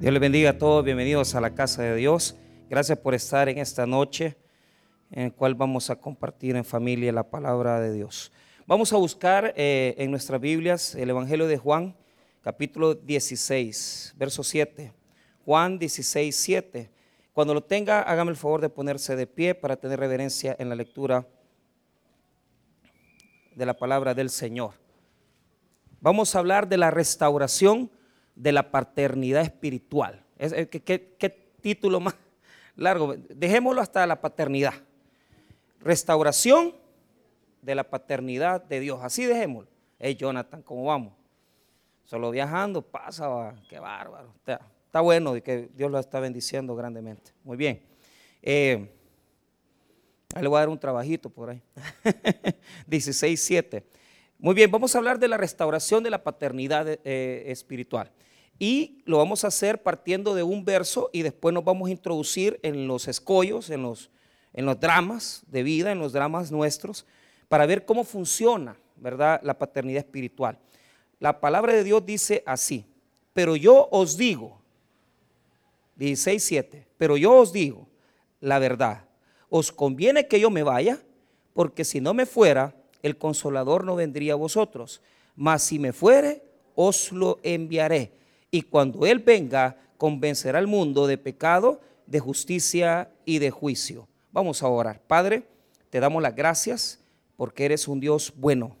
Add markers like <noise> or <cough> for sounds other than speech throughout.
Dios les bendiga a todos, bienvenidos a la casa de Dios. Gracias por estar en esta noche en la cual vamos a compartir en familia la palabra de Dios. Vamos a buscar eh, en nuestras Biblias el Evangelio de Juan, capítulo 16, verso 7. Juan 16, 7. Cuando lo tenga, hágame el favor de ponerse de pie para tener reverencia en la lectura de la palabra del Señor. Vamos a hablar de la restauración de la paternidad espiritual. ¿Qué, título más <laughs> largo? Dejémoslo hasta la paternidad. Restauración de la paternidad de Dios. Así dejémoslo. Hey Jonathan, ¿cómo vamos? Solo viajando, pasa, qué bárbaro. Está, bueno y que Dios lo está bendiciendo grandemente. Muy bien. Eh, ahí le voy a dar un trabajito por ahí. <laughs> 16.7. Muy bien, vamos a hablar de la restauración de la paternidad eh, espiritual. Y lo vamos a hacer partiendo de un verso y después nos vamos a introducir en los escollos, en los, en los dramas de vida, en los dramas nuestros, para ver cómo funciona, ¿verdad?, la paternidad espiritual. La palabra de Dios dice así, pero yo os digo, 16.7, pero yo os digo la verdad, os conviene que yo me vaya, porque si no me fuera, el consolador no vendría a vosotros, mas si me fuere, os lo enviaré. Y cuando Él venga, convencerá al mundo de pecado, de justicia y de juicio. Vamos a orar. Padre, te damos las gracias porque eres un Dios bueno,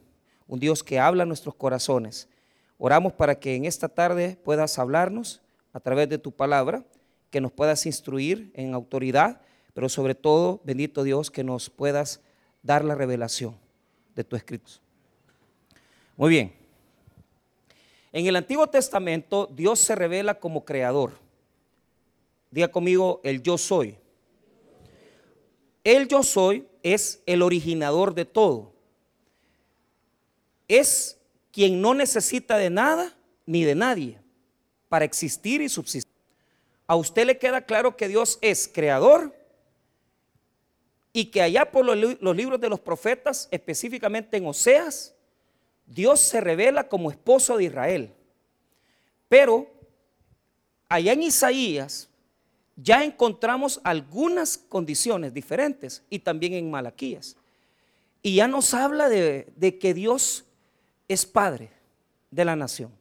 un Dios que habla a nuestros corazones. Oramos para que en esta tarde puedas hablarnos a través de tu palabra, que nos puedas instruir en autoridad, pero sobre todo, bendito Dios, que nos puedas dar la revelación de tu escrito. Muy bien. En el Antiguo Testamento Dios se revela como creador. Diga conmigo, el yo soy. El yo soy es el originador de todo. Es quien no necesita de nada ni de nadie para existir y subsistir. A usted le queda claro que Dios es creador y que allá por los, libros de los profetas, específicamente en Oseas, Dios se revela como esposo de Israel. Pero allá en Isaías ya encontramos algunas condiciones diferentes y también en Malaquías. Y ya nos habla de, que Dios es padre de la nación.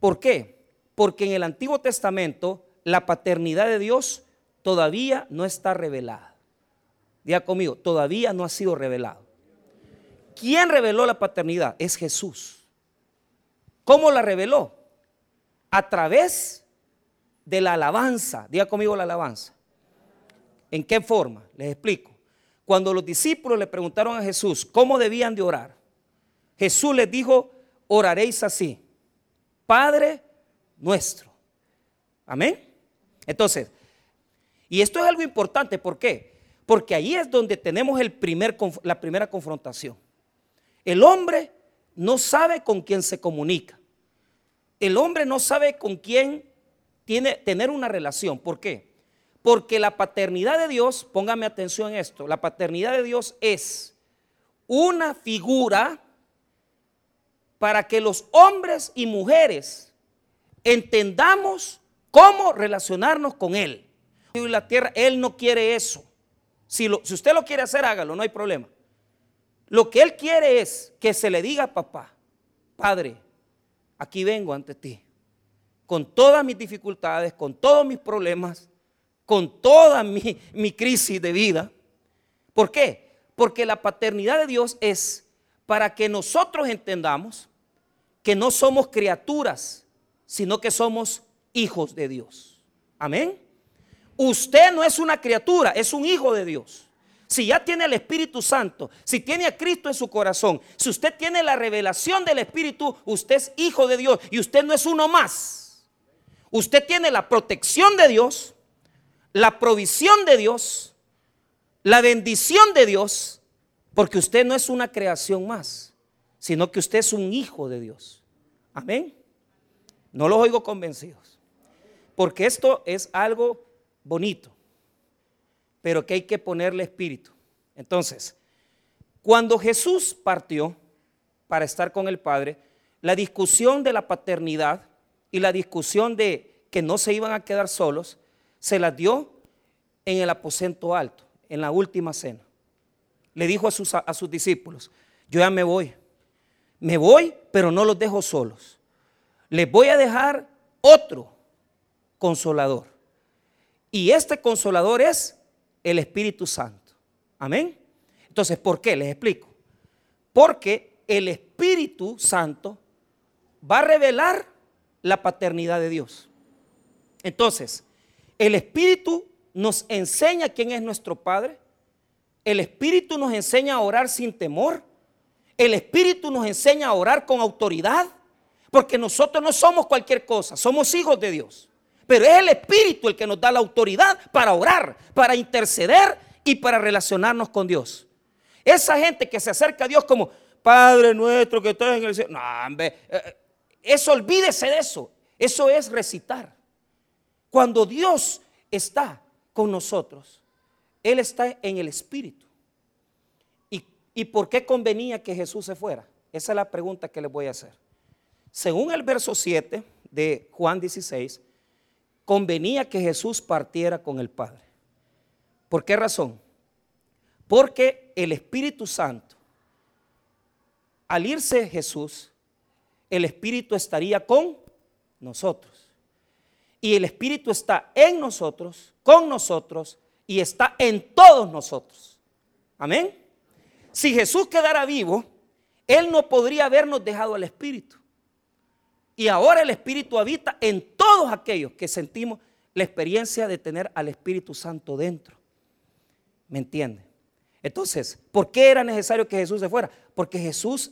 ¿Por qué? Porque en el Antiguo Testamento la paternidad de Dios todavía no está revelada. Diga conmigo, todavía no ha sido revelado. ¿Quién reveló la paternidad? Es Jesús. ¿Cómo la reveló? A través de la alabanza. Diga conmigo la alabanza. ¿En qué forma? Les explico. Cuando los discípulos le preguntaron a Jesús cómo debían de orar, Jesús les dijo, oraréis así. Padre nuestro. Amén. Entonces, y esto es algo importante, ¿por qué? Porque ahí es donde tenemos la primera confrontación. El hombre no sabe con quién se comunica. El hombre no sabe con quién tiene tener una relación. ¿Por qué? Porque la paternidad de Dios, póngame atención en esto, la paternidad de Dios es una figura para que los hombres y mujeres entendamos cómo relacionarnos con Él. Y la tierra, Él no quiere eso. Si, usted lo quiere hacer, hágalo, no hay problema. Lo que él quiere es que se le diga papá, padre, aquí vengo ante ti, con todas mis dificultades, con todos mis problemas, con toda mi, mi crisis de vida. ¿Por qué? Porque la paternidad de Dios es para que nosotros entendamos que no somos criaturas, sino que somos hijos de Dios. Amén. Usted no es una criatura, es un hijo de Dios. Si ya tiene el Espíritu Santo, si tiene a Cristo en su corazón, si usted tiene la revelación del Espíritu, usted es hijo de Dios y usted no es uno más. Usted tiene la protección de Dios, la provisión de Dios, la bendición de Dios, porque usted no es una creación más, sino que usted es un hijo de Dios. Amén. No los oigo convencidos. Porque esto es algo bonito, pero que hay que ponerle espíritu. Entonces, cuando Jesús partió para estar con el Padre, la discusión de la paternidad y la discusión de que no se iban a quedar solos, se las dio en el aposento alto, en la última cena. Le dijo a sus, a sus discípulos, yo ya me voy, me voy, pero no los dejo solos. Les voy a dejar otro consolador. Y este consolador es el Espíritu Santo. Amén. Entonces, ¿por qué? Les explico. Porque el Espíritu Santo va a revelar la paternidad de Dios. Entonces, el Espíritu nos enseña quién es nuestro Padre. El Espíritu nos enseña a orar sin temor. El Espíritu nos enseña a orar con autoridad. Porque nosotros no somos cualquier cosa, somos hijos de Dios. Pero es el Espíritu el que nos da la autoridad para orar, para interceder y para relacionarnos con Dios. Esa gente que se acerca a Dios como, Padre nuestro que estás en el cielo. No, hombre, eh, eh, eso olvídese de eso. Eso es recitar. Cuando Dios está con nosotros, Él está en el Espíritu. ¿Y, ¿Y por qué convenía que Jesús se fuera? Esa es la pregunta que les voy a hacer. Según el verso 7 de Juan 16, convenía que Jesús partiera con el Padre. ¿Por qué razón? Porque el Espíritu Santo al irse Jesús, el Espíritu estaría con nosotros. Y el Espíritu está en nosotros, con nosotros y está en todos nosotros. Amén. Si Jesús quedara vivo, Él no podría habernos dejado al Espíritu. Y ahora el Espíritu habita en todos aquellos que sentimos la experiencia de tener al Espíritu Santo dentro. ¿Me entiende? Entonces, ¿por qué era necesario que Jesús se fuera? Porque Jesús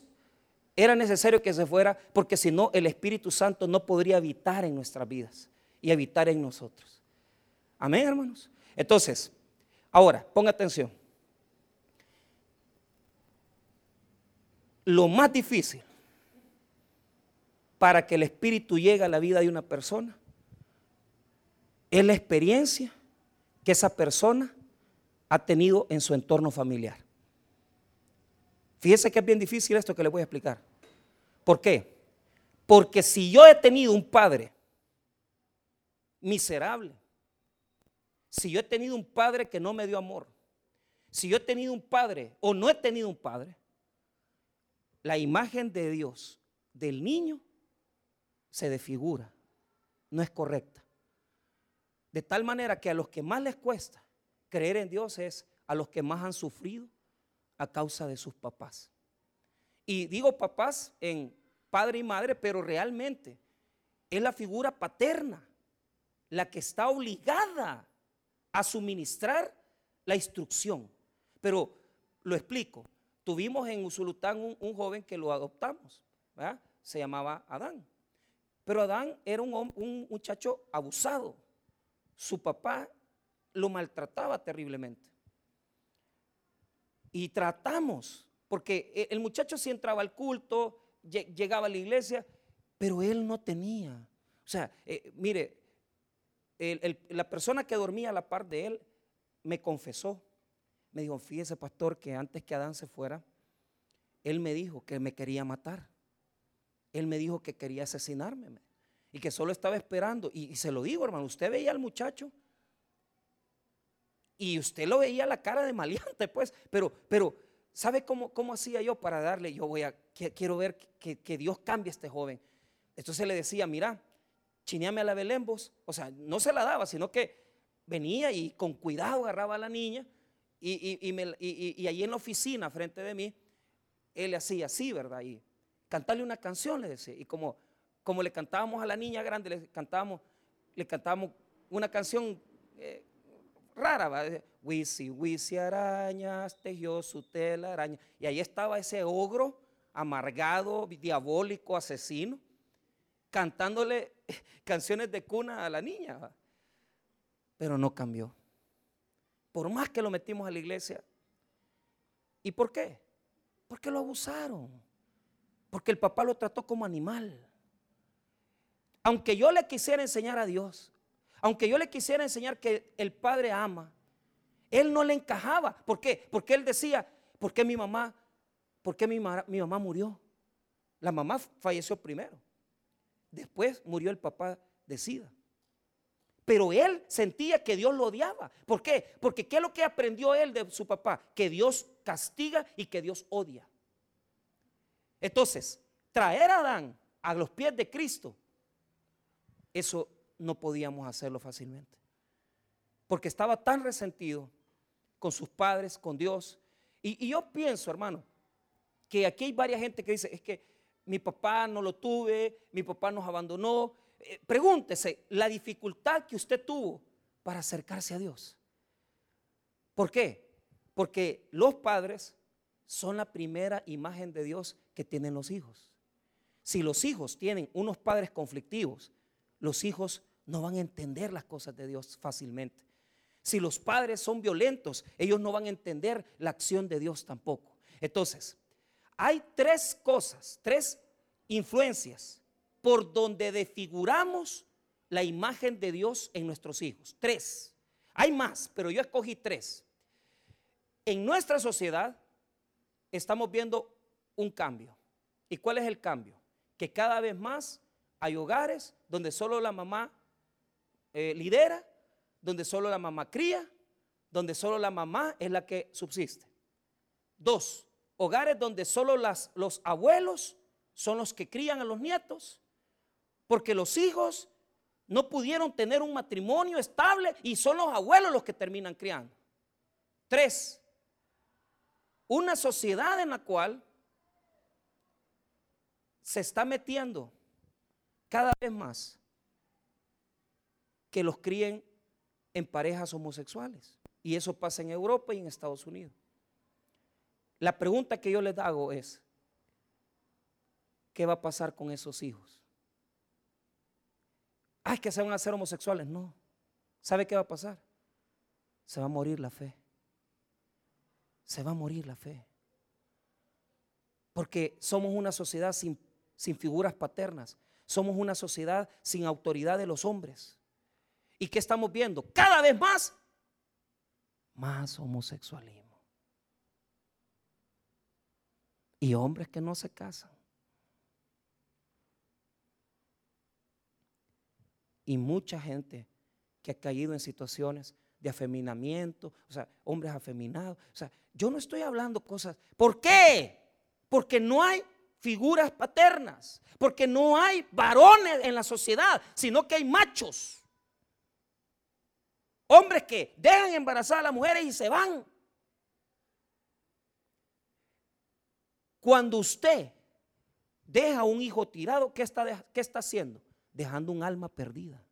era necesario que se fuera porque si no el Espíritu Santo no podría habitar en nuestras vidas y habitar en nosotros. Amén, hermanos. Entonces, ahora, ponga atención. Lo más difícil para que el Espíritu llegue a la vida de una persona es la experiencia que esa persona ha tenido en su entorno familiar. Fíjese que es bien difícil esto que le voy a explicar. ¿Por qué? Porque si yo he tenido un padre miserable, si yo he tenido un padre que no me dio amor, si yo he tenido un padre o no he tenido un padre, la imagen de Dios del niño se desfigura, no es correcta. De tal manera que a los que más les cuesta creer en Dios es a los que más han sufrido a causa de sus papás. Y digo papás en padre y madre, pero realmente es la figura paterna la que está obligada a suministrar la instrucción. Pero lo explico. Tuvimos en Usulután un, joven que lo adoptamos, se llamaba Adán. Pero Adán era un, muchacho abusado. Su papá lo maltrataba terriblemente. Y tratamos, porque e, el muchacho sí entraba al culto, llegaba a la iglesia, pero él no tenía. O sea, eh, mire, la persona que dormía a la par de él me confesó. Me dijo, fíjese pastor, que antes que Adán se fuera, él me dijo que me quería matar. Él me dijo que quería asesinarme y que solo estaba esperando. Y, y se lo digo, hermano, usted veía al muchacho y usted lo veía la cara de maleante, pues, pero, pero, ¿sabe cómo, cómo hacía yo para darle? Yo voy a, quiero ver que, Dios cambie a este joven. Entonces le decía, mira, chineame a la Belembos. O sea, no se la daba, sino que venía y con cuidado agarraba a la niña y, y, ahí en la oficina, frente de mí, él le hacía así, ¿verdad? Y cantarle una canción, le decía. Y como, como le cantábamos a la niña grande, le cantábamos, le cantábamos una canción eh, rara. Wisi, wisi arañas, tejió su tela araña. Y ahí estaba ese ogro amargado, diabólico, asesino, cantándole <laughs> canciones de cuna a la niña. Pero no cambió. Por más que lo metimos a la iglesia. ¿Y por qué? Porque lo abusaron. Porque el papá lo trató como animal. Aunque yo le quisiera enseñar a Dios, aunque yo le quisiera enseñar que el padre ama, él no le encajaba. ¿Por qué? Porque él decía, ¿por qué mi mamá, por qué mi, mamá murió? La mamá falleció primero. Después murió el papá de SIDA. pero él sentía que Dios lo odiaba. ¿Por qué? Porque ¿qué es lo que aprendió él de su papá? Que Dios castiga y que Dios odia. Entonces, traer a Adán a los pies de Cristo, eso no podíamos hacerlo fácilmente. Porque estaba tan resentido con sus padres, con Dios. Y, yo pienso, hermano, que aquí hay varias gente que dice, es que mi papá no lo tuve, mi papá nos abandonó, eh, pregúntese la dificultad que usted tuvo para acercarse a Dios. ¿Por qué? Porque los padres son la primera imagen de Dios que tienen los hijos. Si los hijos tienen unos padres conflictivos, los hijos no van a entender las cosas de Dios fácilmente. Si los padres son violentos, ellos no van a entender la acción de Dios tampoco. Entonces, hay tres cosas, tres influencias por donde desfiguramos la imagen de Dios en nuestros hijos. Tres. Hay más, pero yo escogí tres. En nuestra sociedad estamos viendo un cambio. ¿Y cuál es el cambio? Que cada vez más hay hogares donde solo la mamá eh, lidera, donde solo la mamá cría, donde solo la mamá es la que subsiste. Dos, hogares donde solo las, los abuelos son los que crían a los nietos porque los hijos no pudieron tener un matrimonio estable y son los abuelos los que terminan criando. Tres, una sociedad en la cual se está metiendo cada vez más que los críen en parejas homosexuales. Y eso pasa en Europa y en Estados Unidos. La pregunta que yo les hago es, ¿qué va a pasar con esos hijos? ay, que se van a hacer homosexuales. No. ¿Sabe qué va a pasar? Se va a morir la fe. Se va a morir la fe. Porque somos una sociedad sin, sin figuras paternas. Somos una sociedad sin autoridad de los hombres. ¿Y qué estamos viendo? Cada vez más, más homosexualismo. Y hombres que no se casan. y mucha gente que ha caído en situaciones de afeminamiento, o sea, hombres afeminados. O sea, yo no estoy hablando cosas. ¿Por qué? Porque no hay figuras paternas, porque no hay varones en la sociedad, sino que hay machos. Hombres que dejan embarazar a las mujeres y se van. Cuando usted deja a un hijo tirado, ¿qué está, qué está haciendo? dejando un alma perdida.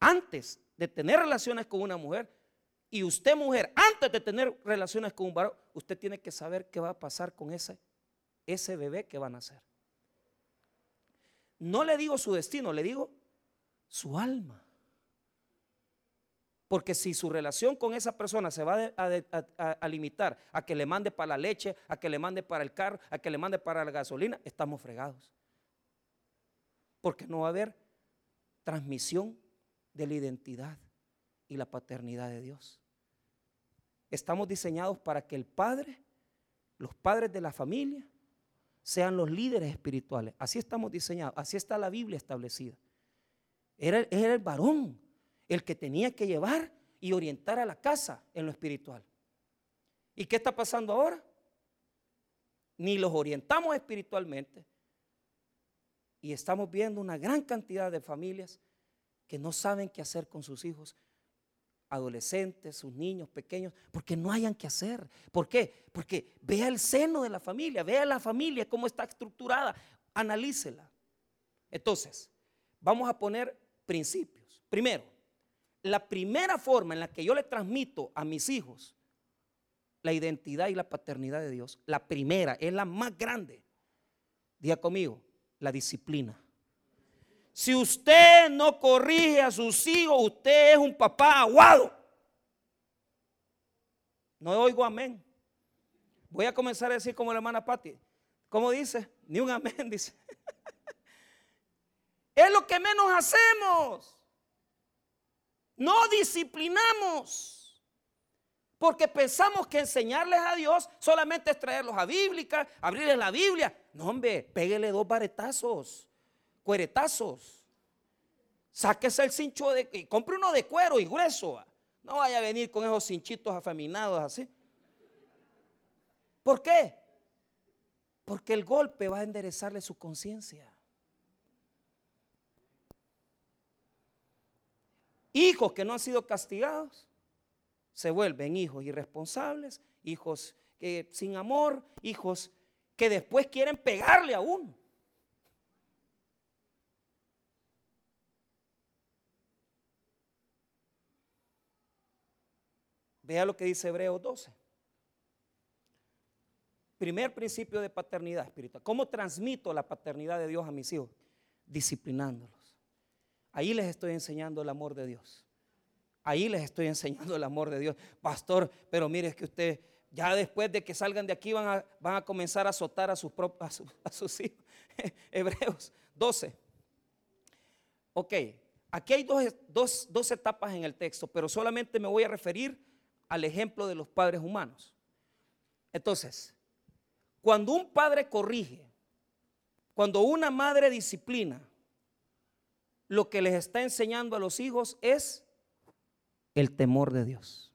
Antes de tener relaciones con una mujer, y usted mujer, antes de tener relaciones con un varón, usted tiene que saber qué va a pasar con ese, ese bebé que va a nacer. No le digo su destino, le digo su alma. Porque si su relación con esa persona se va a, limitar a que le mande para la leche, a que le mande para el carro, a que le mande para la gasolina, estamos fregados. Porque no va a haber transmisión de la identidad y la paternidad de Dios. Estamos diseñados para que el padre, los padres de la familia, sean los líderes espirituales. Así estamos diseñados, así está la Biblia establecida. Era, era el varón el que tenía que llevar y orientar a la casa en lo espiritual. ¿Y qué está pasando ahora? Ni los orientamos espiritualmente. Y estamos viendo una gran cantidad de familias que no saben qué hacer con sus hijos, adolescentes, sus niños pequeños, porque no hayan qué hacer. ¿Por qué? Porque vea el seno de la familia, vea la familia, cómo está estructurada, analícela. Entonces, vamos a poner principios. Primero, la primera forma en la que yo le transmito a mis hijos la identidad y la paternidad de Dios, la primera, es la más grande. Diga conmigo, la disciplina. Si usted no corrige a sus hijos, usted es un papá aguado. No oigo amén. Voy a comenzar a decir como la hermana Patti. ¿Cómo dice? Ni un amén, <laughs> dice. es lo que menos hacemos. No disciplinamos. Porque pensamos que enseñarles a Dios solamente es traerlos a bíblica, abrirles la Biblia. No, hombre, péguele dos baretazos, cueretazos. sáquese el cincho de, y compre uno de cuero y grueso. No vaya a venir con esos cinchitos afeminados así. ¿Por qué? Porque el golpe va a enderezarle su conciencia. Hijos que no han sido castigados se vuelven hijos irresponsables, hijos sin amor, hijos que después quieren pegarle a uno. Vea lo que dice Hebreos 12. Primer principio de paternidad espiritual. ¿Cómo transmito la paternidad de Dios a mis hijos? Disciplinándolos. Ahí les estoy enseñando el amor de Dios. Ahí les estoy enseñando el amor de Dios. Pastor, pero mire, es que usted ya después de que salgan de aquí van a, van a comenzar a azotar a sus, a, sus hijos. <laughs> Hebreos 12. Ok, aquí hay dos, dos etapas en el texto, pero solamente me voy a referir al ejemplo de los padres humanos. Entonces, cuando un padre corrige, cuando una madre disciplina, lo que les está enseñando a los hijos es el temor de Dios.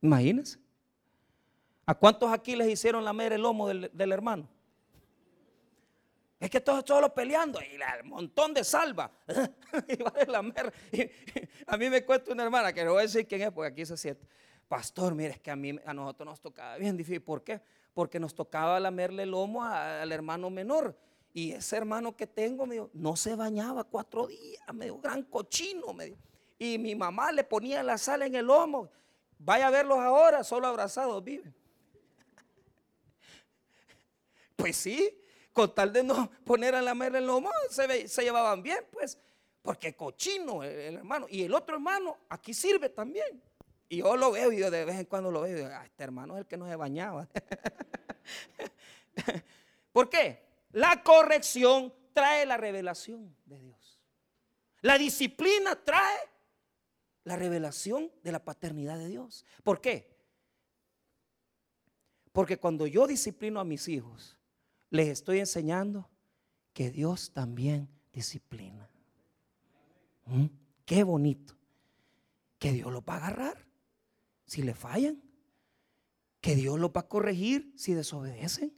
Imagínense. ¿A cuántos aquí les hicieron lamer el lomo del, hermano? Es que todos, todos peleando y un montón de salva. <laughs> a mí me cuesta una hermana que no voy a decir quién es porque aquí se siente. Pastor, mire, es que a mí a nosotros nos tocaba bien difícil. ¿Por qué? Porque nos tocaba lamerle el lomo al hermano menor. Y ese hermano que tengo, me no se bañaba cuatro días, medio gran cochino. Me Y mi mamá le ponía la sal en el lomo. Vaya a verlos ahora, solo abrazados viven. <laughs> Pues sí, con tal de no <laughs> poner a lamer el lomo, se, se llevaban bien, pues, porque cochino el, hermano. Y el otro hermano aquí sirve también. Y yo lo veo y yo de vez en cuando lo veo y ah, este hermano es el que no se bañaba. <laughs> ¿Por qué? La corrección trae la revelación de Dios. La disciplina trae la revelación de la paternidad de Dios. ¿Por qué? Porque cuando yo disciplino a mis hijos, les estoy enseñando que Dios también disciplina. ¿Mm? Qué bonito. Que Dios los va a agarrar si le fallan. Que Dios los va a corregir si desobedecen.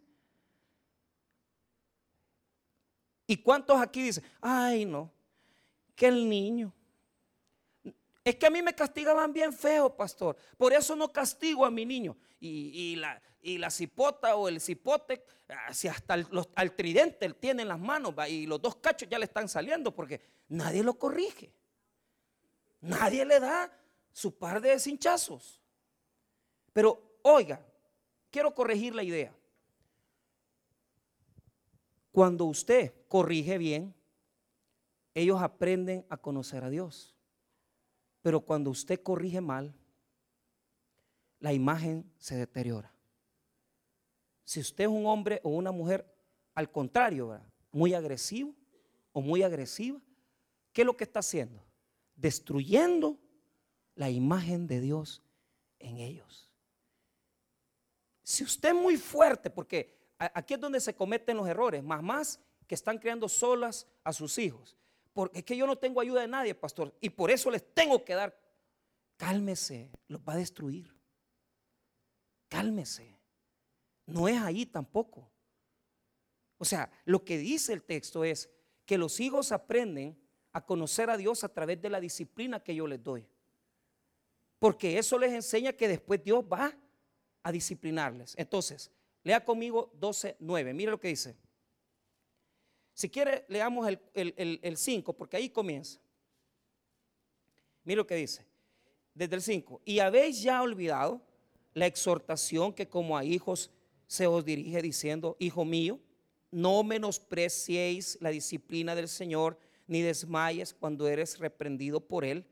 ¿Y cuántos aquí dicen, ay no, que el niño, es que a mí me castigaban bien feo, pastor. Por eso no castigo a mi niño. Y, la, y la cipota o el cipote, si hasta el, al tridente tiene en las manos y los dos cachos ya le están saliendo porque nadie lo corrige. Nadie le da su par de cinchazos. Pero oiga, quiero corregir la idea. Cuando usted corrige bien, ellos aprenden a conocer a Dios. Pero cuando usted corrige mal, la imagen se deteriora. Si usted es un hombre o una mujer, al contrario, muy agresivo o muy agresiva, ¿qué es lo que está haciendo? Destruyendo la imagen de Dios en ellos. Si usted es muy fuerte, porque aquí es donde se cometen los errores, más más que están creando solas a sus hijos porque es que yo no tengo ayuda de nadie, pastor, y por eso les tengo que dar. Cálmese, los va a destruir. Cálmese. No es ahí tampoco. O sea, lo que dice el texto es que los hijos aprenden a conocer a Dios a través de la disciplina que yo les doy. Porque eso les enseña que después Dios va a disciplinarles. Entonces, lea conmigo 12.9. Mire lo que dice. Si quiere, leamos el 5, porque ahí comienza. Mira lo que dice. Desde el 5. Y habéis ya olvidado la exhortación que como a hijos se os dirige diciendo, hijo mío, no menospreciéis la disciplina del Señor, ni desmayes cuando eres reprendido por Él,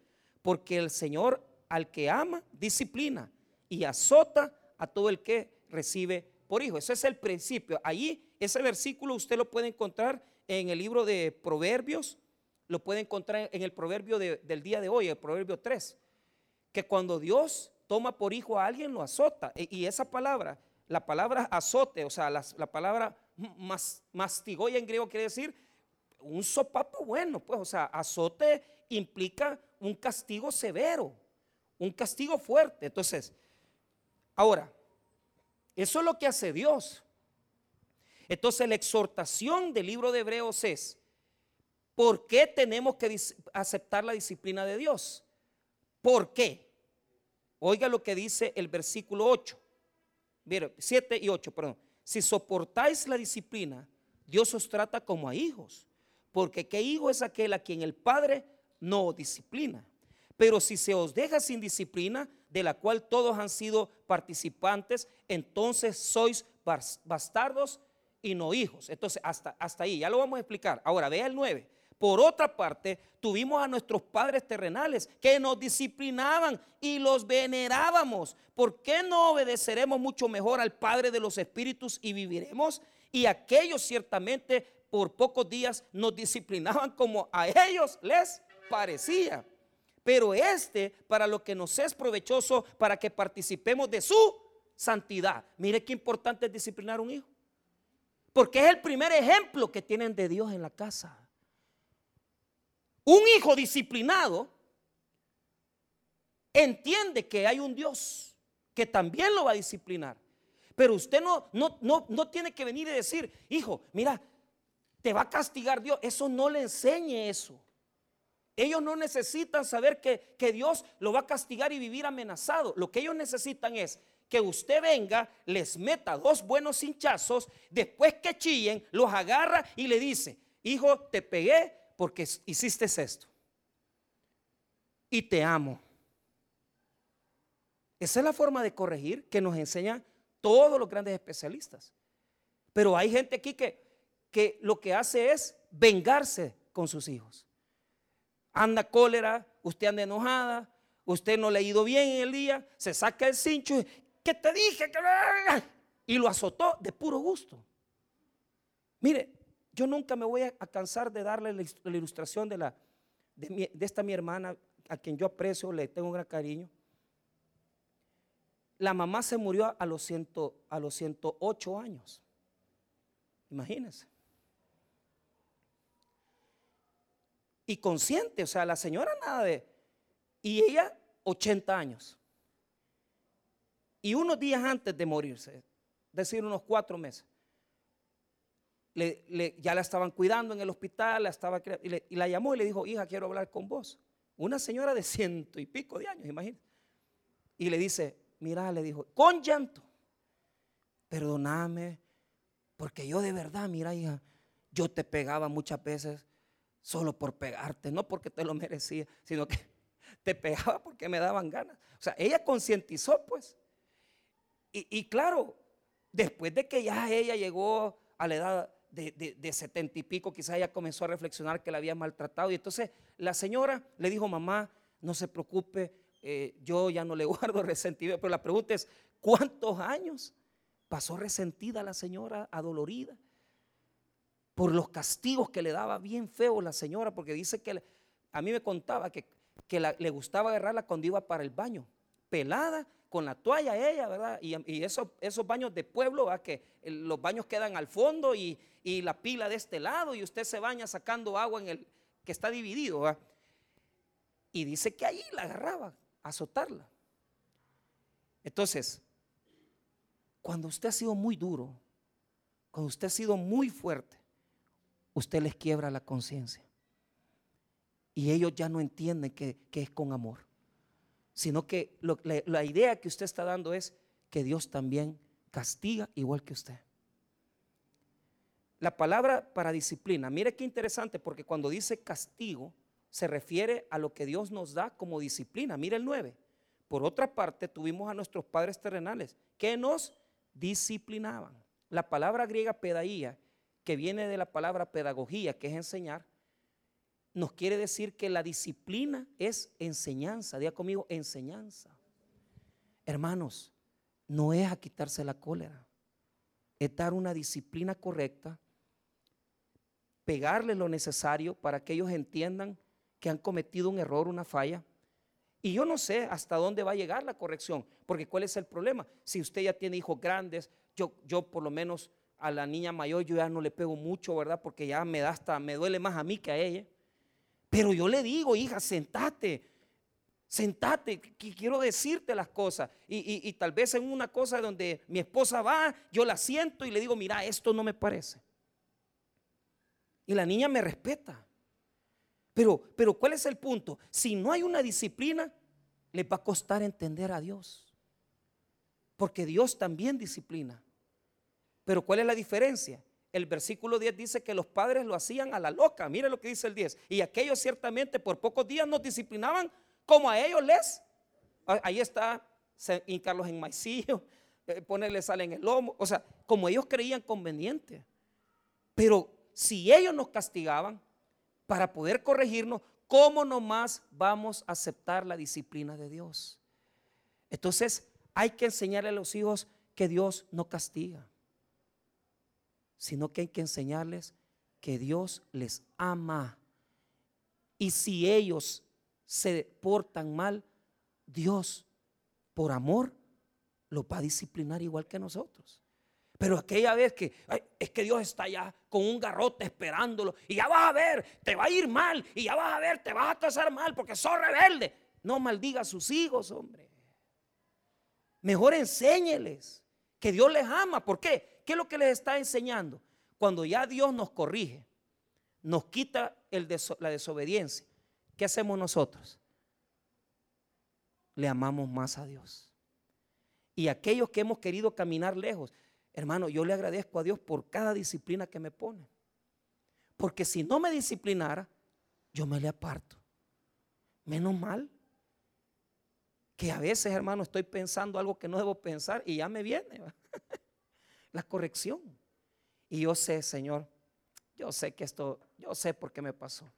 porque el Señor al que ama, disciplina y azota a todo el que recibe por hijo. Ese es el principio. Allí, ese versículo usted lo puede encontrar en el libro de Proverbios, lo puede encontrar en el proverbio del día de hoy, el proverbio 3, que cuando Dios toma por hijo a alguien lo azota. E, y esa palabra, la palabra azote, o sea, la, palabra mas, mastigoya en griego quiere decir un sopapo bueno, pues, o sea, azote implica un castigo severo, un castigo fuerte. Entonces, ahora, eso es lo que hace Dios. Entonces, la exhortación del libro de Hebreos es, ¿por qué tenemos que aceptar la disciplina de Dios? ¿Por qué? Oiga lo que dice el versículo 8. Mire, 7 y 8, perdón. Si soportáis la disciplina, Dios os trata como a hijos. Porque ¿qué hijo es aquel a quien el Padre no disciplina? Pero si se os deja sin disciplina, de la cual todos han sido participantes, entonces sois bastardos y no hijos. Entonces, hasta, hasta ahí, ya lo vamos a explicar. Ahora, vea el 9. Por otra parte, tuvimos a nuestros padres terrenales que nos disciplinaban y los venerábamos. ¿Por qué no obedeceremos mucho mejor al Padre de los Espíritus y viviremos? Y aquellos ciertamente por pocos días nos disciplinaban como a ellos les parecía. Pero este para lo que nos es provechoso, para que participemos de su santidad. Mire qué importante es disciplinar a un hijo. Porque es el primer ejemplo que tienen de Dios en la casa. Un hijo disciplinado entiende que hay un Dios que también lo va a disciplinar. Pero usted no, no, no, no tiene que venir y decir, hijo, mira, te va a castigar Dios. Eso no le enseñe eso. Ellos no necesitan saber que, que, Dios lo va a castigar y vivir amenazado. Lo que ellos necesitan es que usted venga, les meta dos buenos hinchazos, después que chillen, los agarra y le dice, hijo, te pegué, porque hiciste esto. Y te amo. Esa es la forma de corregir que nos enseñan todos los grandes especialistas. Pero hay gente aquí que, que lo que hace es vengarse con sus hijos. Anda cólera, usted anda enojada, usted no ha ido bien en el día, se saca el cincho, que te dije. Y lo azotó de puro gusto. Mire, yo nunca me voy a, cansar de darle la, ilustración de, esta mi hermana, a quien yo aprecio, le tengo un gran cariño. La mamá se murió a los, a los 108 años. Imagínense. Y consciente, o sea, la señora nada de... Y ella 80 años. Y unos días antes de morirse, decir unos cuatro meses, ya la estaban cuidando en el hospital, la estaba, y, la llamó y le dijo, hija, quiero hablar con vos. Una señora de ciento y pico de años, imagínate. Y le dice, mira, le dijo, con llanto, perdóname, porque yo de verdad, mira, hija, yo te pegaba muchas veces solo por pegarte, no porque te lo merecía, sino que <laughs> te pegaba porque me daban ganas. O sea, ella concientizó, pues. Y, y claro, después de que ya ella llegó a la edad de, setenta y pico, quizás ella comenzó a reflexionar que la había maltratado. Y entonces la señora le dijo, mamá, no se preocupe, eh, yo ya no le <laughs> guardo resentimiento. Pero la pregunta es, ¿cuántos años pasó resentida la señora, adolorida? Por los castigos que le daba bien feo la señora, porque dice que a mí me contaba que, que le gustaba agarrarla cuando iba para el baño, pelada con la toalla ella, ¿verdad? Y, esos, esos baños de pueblo, ¿verdad? que los baños quedan al fondo y, la pila de este lado y usted se baña sacando agua en el que está dividido. Y dice que ahí la agarraba, azotarla. Entonces, cuando usted ha sido muy duro, cuando usted ha sido muy fuerte, usted les quiebra la conciencia. Y ellos ya no entienden que, que es con amor sino que la, idea que usted está dando es que Dios también castiga igual que usted. La palabra para disciplina, mire qué interesante, porque cuando dice castigo, se refiere a lo que Dios nos da como disciplina. Mire el 9. Por otra parte, tuvimos a nuestros padres terrenales que nos disciplinaban. La palabra griega pedaía, que viene de la palabra pedagogía, que es enseñar, nos quiere decir que la disciplina es enseñanza. Diga conmigo, enseñanza. Hermanos, no es a quitarse la cólera, es dar una disciplina correcta, pegarle lo necesario para que ellos entiendan que han cometido un error, una falla. Y yo no sé hasta dónde va a llegar la corrección, porque ¿cuál es el problema? Si usted ya tiene hijos grandes, yo, yo por lo menos a la niña mayor yo ya no le pego mucho, ¿verdad? Porque ya me da hasta, me duele más a mí que a ella. Pero yo le digo, hija, sentate, sentate, que quiero decirte las cosas. Y, y, tal vez en una cosa donde mi esposa va, yo la siento y le digo, mira, esto no me parece. Y la niña me respeta. Pero, pero ¿cuál es el punto? Si no hay una disciplina, le va a costar entender a Dios. Porque Dios también disciplina. Pero ¿cuál es la diferencia? El versículo 10 dice que los padres lo hacían a la loca. Mire lo que dice el 10. Y aquellos ciertamente por pocos días nos disciplinaban como a ellos les. Ahí está hincarlos en maicillo, <laughs> eh, ponerle sal en el lomo. O sea, como ellos creían conveniente. Pero si ellos nos castigaban para poder corregirnos, ¿cómo nomás vamos a aceptar la disciplina de Dios? Entonces, hay que enseñarle a los hijos que Dios no castiga, sino que hay que enseñarles que Dios les ama. Y si ellos se portan mal, Dios, por amor, los va a disciplinar igual que nosotros. Pero aquella vez que es que Dios está allá con un garrote esperándolo y ya vas a ver, te va a ir mal y ya vas a ver, te vas a casar mal porque sos rebelde. No maldiga a sus hijos, hombre. Mejor enséñeles que Dios les ama. ¿Por qué? ¿Qué es lo que les está enseñando? Cuando ya Dios nos corrige, nos quita la desobediencia, ¿qué hacemos nosotros? Le amamos más a Dios. Y aquellos que hemos querido caminar lejos, Hermano, yo le agradezco a Dios por cada disciplina que me pone. Porque si no me disciplinara, yo me le aparto. Menos mal que a veces, hermano, estoy pensando algo que no debo pensar y ya me viene <laughs> la corrección. Y yo sé, Señor, yo sé que esto, yo sé por qué me pasó.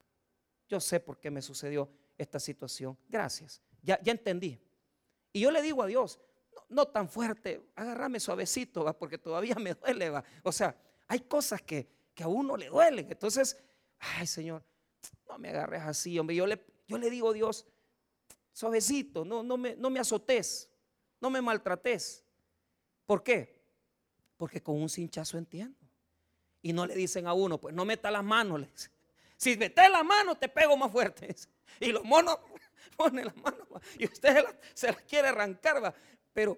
Yo sé por qué me sucedió esta situación. Gracias. Ya, ya entendí. Y yo le digo a Dios, no tan fuerte, agárrame suavecito, ¿va? porque todavía me duele. ¿va? O sea, hay cosas que, a uno le duelen. Entonces, ay Señor, no me agarres así, hombre. Yo le, yo le digo Dios, suavecito, no, no, me, no me azotes, no me maltrates. ¿Por qué? Porque con un cinchazo entiendo. Y no le dicen a uno, pues no meta las manos. Si metes las manos, te pego más fuerte. Y los monos <laughs> ponen las manos y usted se las, quiere arrancar. ¿va? Pero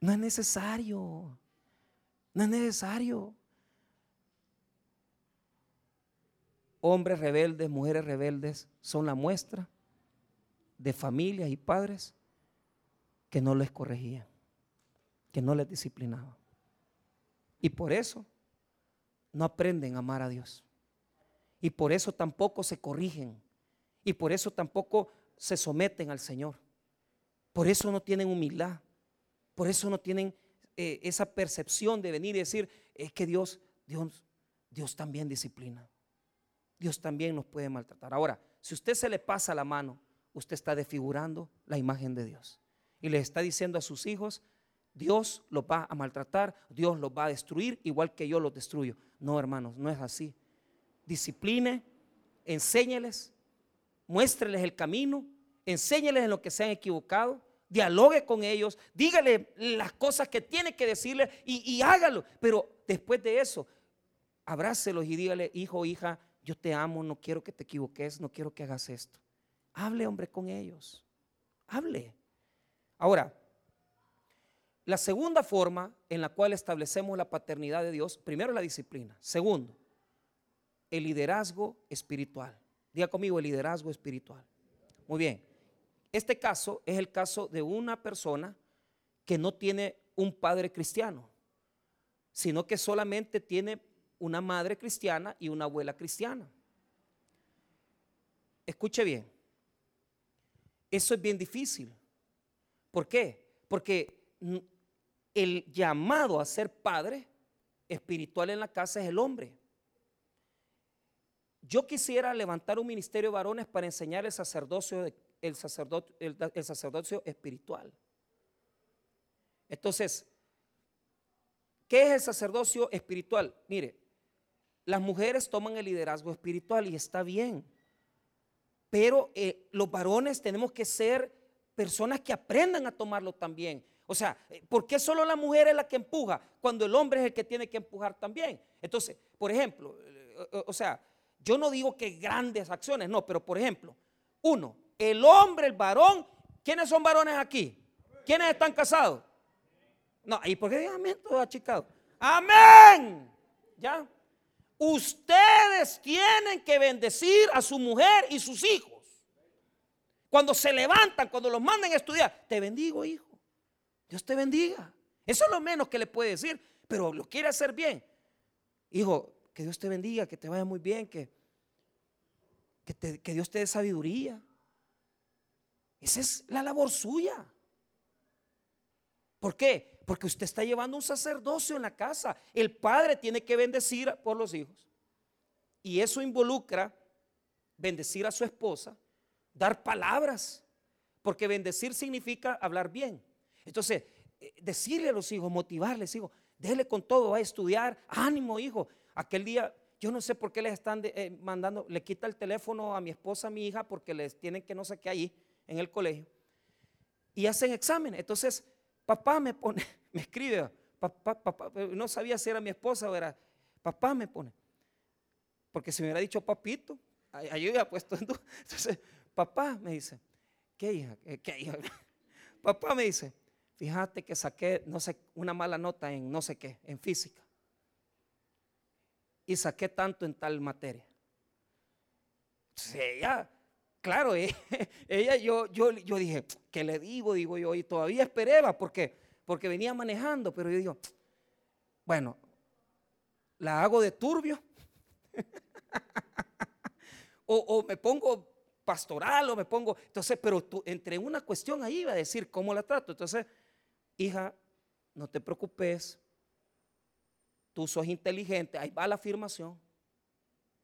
no es necesario. No es necesario. Hombres rebeldes, mujeres rebeldes son la muestra de familias y padres que no les corregían, que no les disciplinaban. Y por eso no aprenden a amar a Dios. Y por eso tampoco se corrigen. Y por eso tampoco se someten al Señor. Por eso no tienen humildad. Por eso no tienen eh, esa percepción de venir y decir, es que Dios, Dios, Dios también disciplina. Dios también nos puede maltratar. Ahora, si usted se le pasa la mano, usted está desfigurando la imagen de Dios. Y le está diciendo a sus hijos, Dios los va a maltratar, Dios los va a destruir, igual que yo los destruyo. No, hermanos, no es así. Discipline, enséñeles, muéstreles el camino, enséñeles en lo que se han equivocado dialogue con ellos, dígale las cosas que tiene que decirle y, hágalo. Pero después de eso, abrácelos y dígale, hijo, hija, yo te amo, no quiero que te equivoques, no quiero que hagas esto. Hable, hombre, con ellos. Hable. Ahora, la segunda forma en la cual establecemos la paternidad de Dios, primero la disciplina. Segundo, el liderazgo espiritual. Diga conmigo el liderazgo espiritual. Muy bien. Este caso es el caso de una persona que no tiene un padre cristiano, sino que solamente tiene una madre cristiana y una abuela cristiana. Escuche bien, eso es bien difícil. ¿Por qué? Porque el llamado a ser padre espiritual en la casa es el hombre. Yo quisiera levantar un ministerio de varones para enseñar el sacerdocio de el sacerdocio, el, sacerdocio espiritual. Entonces, ¿qué es el sacerdocio espiritual? Mire, las mujeres toman el liderazgo espiritual y está bien, pero eh, los varones tenemos que ser personas que aprendan a tomarlo también. O sea, ¿por qué solo la mujer es la que empuja cuando el hombre es el que tiene que empujar también? Entonces, por ejemplo, o sea, yo no digo que grandes acciones, no, pero por ejemplo, uno, el hombre, el varón, ¿quiénes son varones aquí? ¿Quiénes están casados? No, ¿y por qué digan amén todo achicado? Amén. ¿Ya? Ustedes tienen que bendecir a su mujer y sus hijos. Cuando se levantan, cuando los manden a estudiar, te bendigo, hijo. Dios te bendiga. Eso es lo menos que le puede decir, pero lo quiere hacer bien. Hijo, que Dios te bendiga, que te vaya muy bien, que, que, que Dios te dé sabiduría. Esa es la labor suya. ¿Por qué? Porque usted está llevando un sacerdocio en la casa. El padre tiene que bendecir por los hijos. Y eso involucra bendecir a su esposa, dar palabras, porque bendecir significa hablar bien. Entonces, eh, decirle a los hijos, motivarles, hijo, déle con todo, va a estudiar, ánimo, hijo. Aquel día, yo no sé por qué les están eh, mandando, le quita el teléfono a mi esposa, a mi hija, porque les tienen que no sé qué ahí en el colegio. Y hacen exámenes. Entonces, papá me pone, <laughs> me escribe, papá, papá, no sabía si era mi esposa o era, papá me pone. Porque si me hubiera dicho papito, ahí yo hubiera puesto. <laughs> Entonces, papá me dice, ¿qué hija? ¿Qué hija? <laughs> Papá me dice, fíjate que saqué, no sé, una mala nota en no sé qué, en física. Y saqué tanto en tal materia. ella, claro, <laughs> ella, yo, yo, yo dije, ¿qué le digo? Digo yo, y todavía esperé, porque, porque venía manejando, pero yo digo, bueno, la hago de turbio. <laughs> o, o me pongo pastoral o me pongo, entonces, pero tú, entre una cuestión ahí iba a decir cómo la trato. Entonces, hija, no te preocupes, tú sos inteligente, ahí va la afirmación.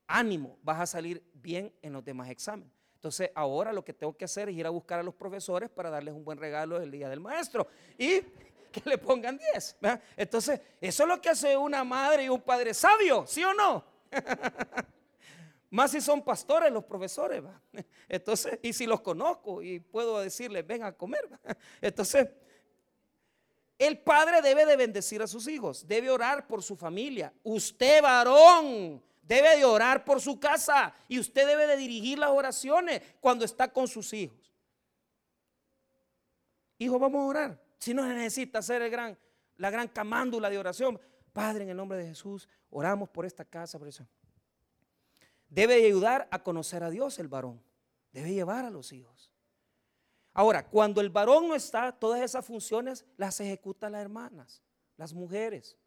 Ánimo, vas a salir bien en los demás exámenes. Entonces, ahora lo que tengo que hacer es ir a buscar a los profesores para darles un buen regalo el día del maestro y <laughs> que le pongan 10. Entonces, eso es lo que hace una madre y un padre sabio, ¿sí o no? <laughs> Más si son pastores los profesores, ¿va? Entonces, y si los conozco y puedo decirles, ven a comer, Entonces, el padre debe de bendecir a sus hijos, debe orar por su familia. Usted, varón, debe de orar por su casa y usted debe de dirigir las oraciones cuando está con sus hijos. Hijo, vamos a orar. Si no necesita hacer el gran, la gran camándula de oración, Padre, en el nombre de Jesús, oramos por esta casa, por eso. Debe ayudar a conocer a Dios el varón. Debe llevar a los hijos. Ahora, cuando el varón no está, todas esas funciones las ejecutan las hermanas, las mujeres.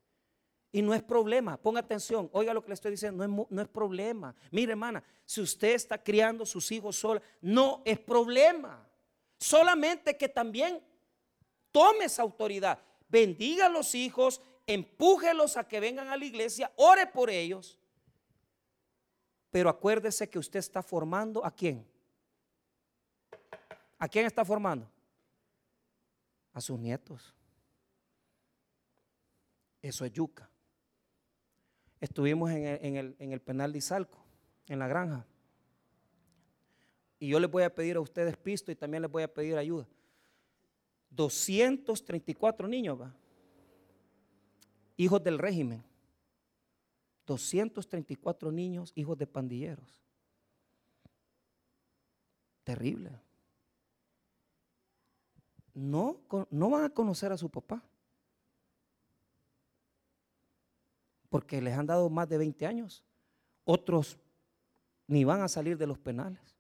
Y no es problema, ponga atención, oiga lo que le estoy diciendo, no es, no es problema. Mire hermana, si usted está criando sus hijos sola, no es problema. Solamente que también tome esa autoridad, bendiga a los hijos, empújelos a que vengan a la iglesia, ore por ellos pero acuérdese que usted está formando a quién. ¿A quién está formando? A sus nietos. Eso es yuca. Estuvimos en el, penal de Izalco, en la granja. Y yo les voy a pedir a ustedes pisto y también les voy a pedir ayuda. 234 niños, ¿va? hijos del régimen. 234 niños hijos de pandilleros. Terrible. No, no van a conocer a su papá. Porque les han dado más de 20 años. Otros ni van a salir de los penales.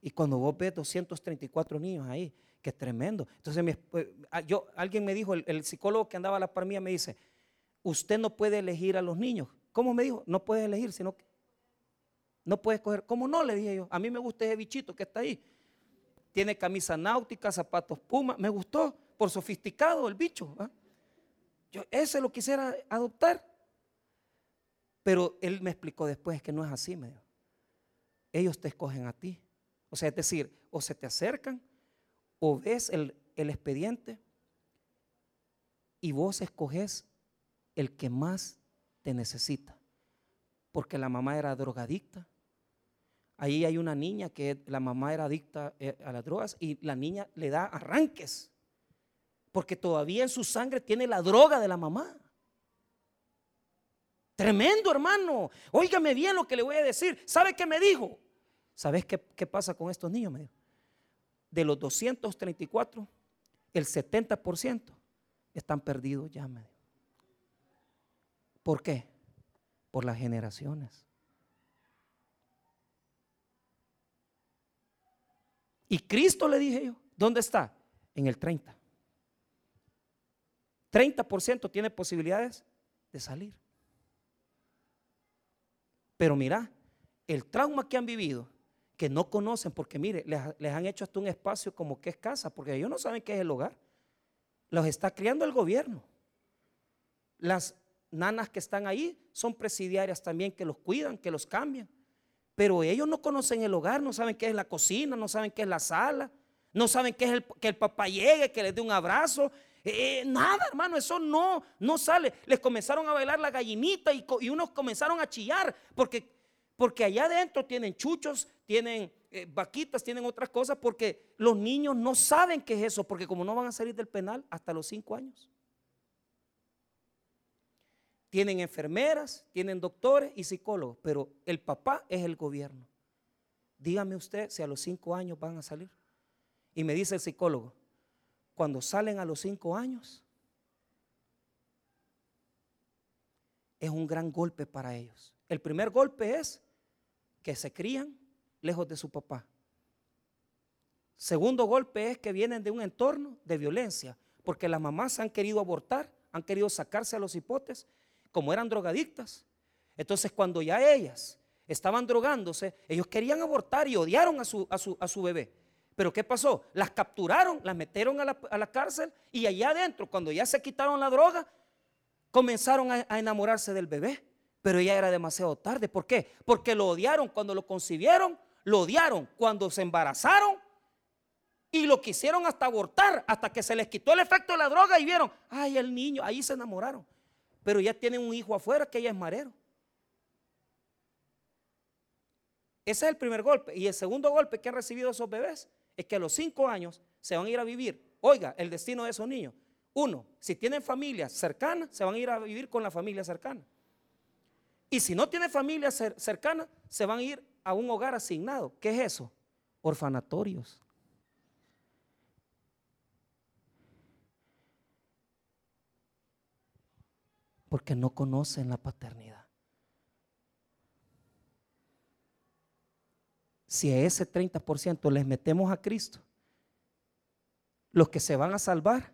Y cuando vos ves 234 niños ahí, que tremendo. Entonces, eh, yo, alguien me dijo, el, psicólogo que andaba a la par mía me dice, usted no puede elegir a los niños. ¿Cómo me dijo? No puedes elegir, sino que no puedes coger. ¿Cómo no? Le dije yo. A mí me gusta ese bichito que está ahí. Tiene camisa náutica, zapatos puma. Me gustó por sofisticado el bicho. Yo ese lo quisiera adoptar. Pero él me explicó después que no es así, me dijo. Ellos te escogen a ti. O sea, es decir, o se te acercan o ves el, expediente y vos escoges el que más te necesita. Porque la mamá era drogadicta, Ahí hay una niña que la mamá era adicta eh, a las drogas y la niña le da arranques. Porque todavía en su sangre tiene la droga de la mamá. Tremendo, hermano. Óigame bien lo que le voy a decir. ¿Sabe qué me dijo? ¿Sabes qué, qué pasa con estos niños? Me. De los 234, el 70% están perdidos ya, me dijo. ¿Por qué? Por las generaciones. Y Cristo le dije yo, ¿dónde está? En el 30. 30% tiene posibilidades de salir. Pero mira, el trauma que han vivido, que no conocen, porque mire, les, han hecho hasta un espacio como que es casa, porque ellos no saben qué es el hogar. Los está criando el gobierno. Las nanas que están ahí son presidiarias también que los cuidan, que los cambian. Pero ellos no conocen el hogar, no saben qué es la cocina, no saben qué es la sala, no saben qué es el, que el papá llegue, que les dé un abrazo. Eh, nada, hermano, eso no, no sale. Les comenzaron a bailar la gallinita y, unos comenzaron a chillar porque, porque allá adentro tienen chuchos, tienen eh, vaquitas, tienen otras cosas porque los niños no saben qué es eso, porque como no van a salir del penal hasta los cinco años tienen enfermeras, tienen doctores y psicólogos, pero el papá es el gobierno. Dígame usted si a los cinco años van a salir. Y me dice el psicólogo, cuando salen a los cinco años, es un gran golpe para ellos. El primer golpe es que se crían lejos de su papá. Segundo golpe es que vienen de un entorno de violencia, porque las mamás han querido abortar, han querido sacarse a los hipotes como eran drogadictas. Entonces cuando ya ellas estaban drogándose, ellos querían abortar y odiaron a su, a su, bebé. Pero ¿qué pasó? Las capturaron, las metieron a la, cárcel y allá adentro, cuando ya se quitaron la droga, comenzaron a, a enamorarse del bebé. Pero ya era demasiado tarde. ¿Por qué? Porque lo odiaron cuando lo concibieron, lo odiaron cuando se embarazaron y lo quisieron hasta abortar, hasta que se les quitó el efecto de la droga y vieron, ay, el niño, ahí se enamoraron pero ya tienen un hijo afuera que ella es marero. Ese es el primer golpe. Y el segundo golpe que han recibido esos bebés es que a los cinco años se van a ir a vivir. Oiga, el destino de esos niños. Uno, si tienen familia cercana, se van a ir a vivir con la familia cercana. Y si no tienen familia cercana, se van a ir a un hogar asignado. ¿Qué es eso? Orfanatorios. porque no conocen la paternidad. Si a ese 30% les metemos a Cristo, los que se van a salvar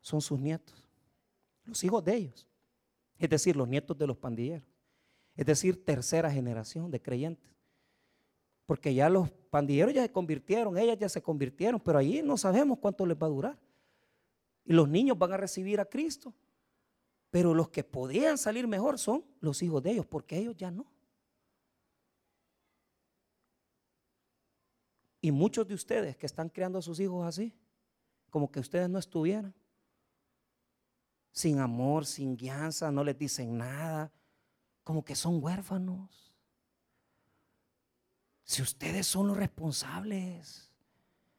son sus nietos, los hijos de ellos, es decir, los nietos de los pandilleros, es decir, tercera generación de creyentes. Porque ya los pandilleros ya se convirtieron, ellas ya se convirtieron, pero ahí no sabemos cuánto les va a durar. Y los niños van a recibir a Cristo pero los que podían salir mejor son los hijos de ellos, porque ellos ya no. Y muchos de ustedes que están creando a sus hijos así, como que ustedes no estuvieran, sin amor, sin guianza, no les dicen nada, como que son huérfanos. Si ustedes son los responsables,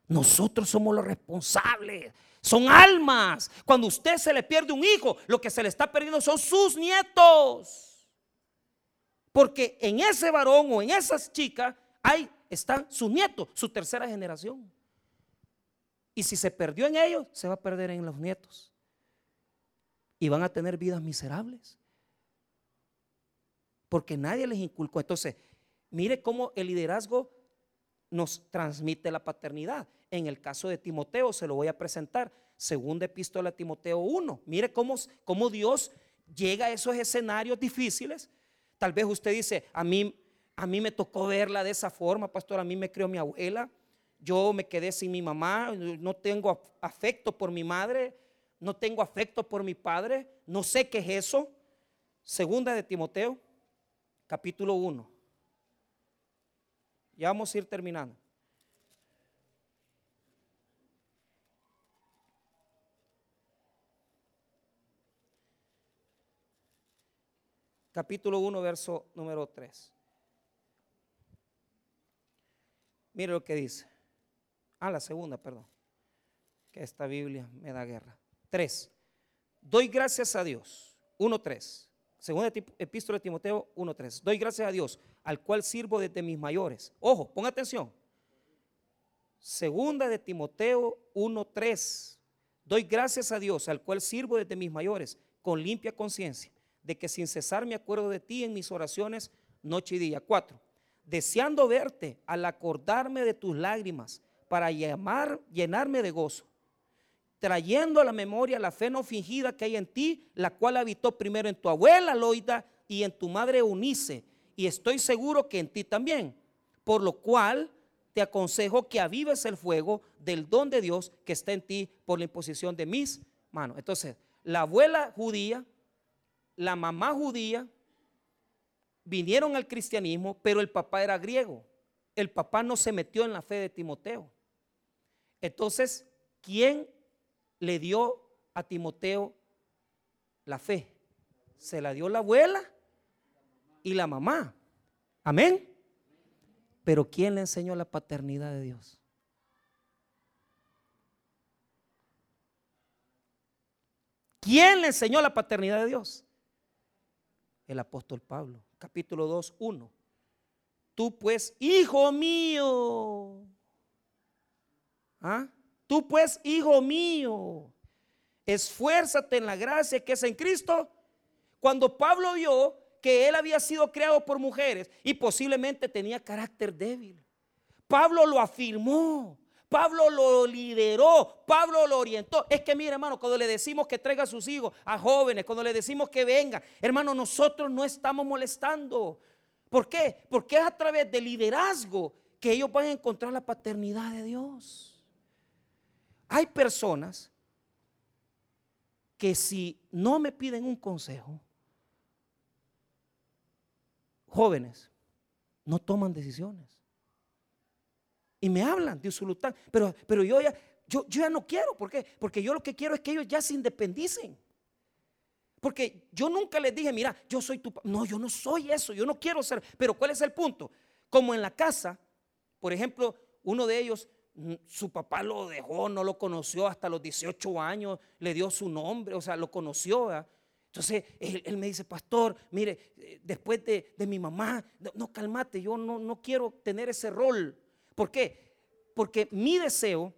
nosotros somos los responsables son almas. Cuando usted se le pierde un hijo, lo que se le está perdiendo son sus nietos. Porque en ese varón o en esas chicas, ahí están sus nietos, su tercera generación. Y si se perdió en ellos, se va a perder en los nietos. Y van a tener vidas miserables. Porque nadie les inculcó. Entonces, mire cómo el liderazgo nos transmite la paternidad. En el caso de Timoteo, se lo voy a presentar, segunda epístola a Timoteo 1. Mire cómo, cómo Dios llega a esos escenarios difíciles. Tal vez usted dice, a mí, a mí me tocó verla de esa forma, pastor, a mí me crió mi abuela, yo me quedé sin mi mamá, no tengo afecto por mi madre, no tengo afecto por mi padre, no sé qué es eso. Segunda de Timoteo, capítulo 1. Ya vamos a ir terminando. Capítulo 1, verso número 3. Mire lo que dice. Ah, la segunda, perdón. Que esta Biblia me da guerra. Tres. Doy gracias a Dios. 1.3. Segunda epístola de Timoteo 1.3. Doy gracias a Dios, al cual sirvo desde mis mayores. Ojo, ponga atención. Segunda de Timoteo 1.3. Doy gracias a Dios, al cual sirvo desde mis mayores, con limpia conciencia, de que sin cesar me acuerdo de ti en mis oraciones noche y día. 4. Deseando verte al acordarme de tus lágrimas para llamar, llenarme de gozo trayendo a la memoria la fe no fingida que hay en ti, la cual habitó primero en tu abuela Loida y en tu madre Unice, y estoy seguro que en ti también. Por lo cual te aconsejo que avives el fuego del don de Dios que está en ti por la imposición de mis manos. Entonces, la abuela judía, la mamá judía, vinieron al cristianismo, pero el papá era griego. El papá no se metió en la fe de Timoteo. Entonces, ¿quién le dio a Timoteo la fe. Se la dio la abuela y la mamá. Amén. Pero ¿quién le enseñó la paternidad de Dios? ¿Quién le enseñó la paternidad de Dios? El apóstol Pablo, capítulo 2, 1. Tú pues, hijo mío. ¿Ah? Tú pues, hijo mío, esfuérzate en la gracia que es en Cristo. Cuando Pablo vio que él había sido creado por mujeres y posiblemente tenía carácter débil, Pablo lo afirmó. Pablo lo lideró, Pablo lo orientó. Es que mire, hermano, cuando le decimos que traiga a sus hijos, a jóvenes, cuando le decimos que venga, hermano, nosotros no estamos molestando. ¿Por qué? Porque es a través del liderazgo que ellos van a encontrar la paternidad de Dios. Hay personas que si no me piden un consejo, jóvenes, no toman decisiones. Y me hablan de Usulután, pero, pero yo, ya, yo, yo ya no quiero. ¿Por qué? Porque yo lo que quiero es que ellos ya se independicen. Porque yo nunca les dije, mira, yo soy tu... No, yo no soy eso, yo no quiero ser... Pero ¿cuál es el punto? Como en la casa, por ejemplo, uno de ellos su papá lo dejó, no lo conoció hasta los 18 años, le dio su nombre, o sea, lo conoció. Entonces él, me dice, pastor, mire, eh, después de, mi mamá, no, calmate, yo no, no quiero tener ese rol. ¿Por qué? Porque mi deseo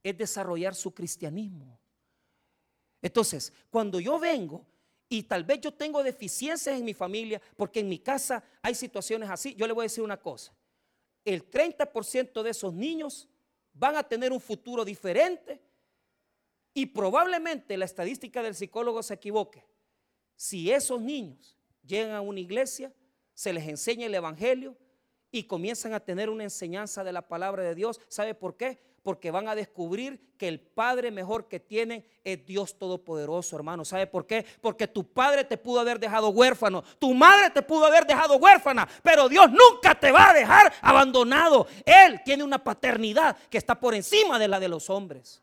es desarrollar su cristianismo. Entonces, cuando yo vengo y tal vez yo tengo deficiencias en mi familia, porque en mi casa hay situaciones así, yo le voy a decir una cosa. El 30% de esos niños van a tener un futuro diferente y probablemente la estadística del psicólogo se equivoque. Si esos niños llegan a una iglesia, se les enseña el Evangelio y comienzan a tener una enseñanza de la palabra de Dios, ¿sabe por qué? porque van a descubrir que el Padre mejor que tienen es Dios Todopoderoso, hermano. ¿Sabe por qué? Porque tu padre te pudo haber dejado huérfano, tu madre te pudo haber dejado huérfana, pero Dios nunca te va a dejar abandonado. Él tiene una paternidad que está por encima de la de los hombres.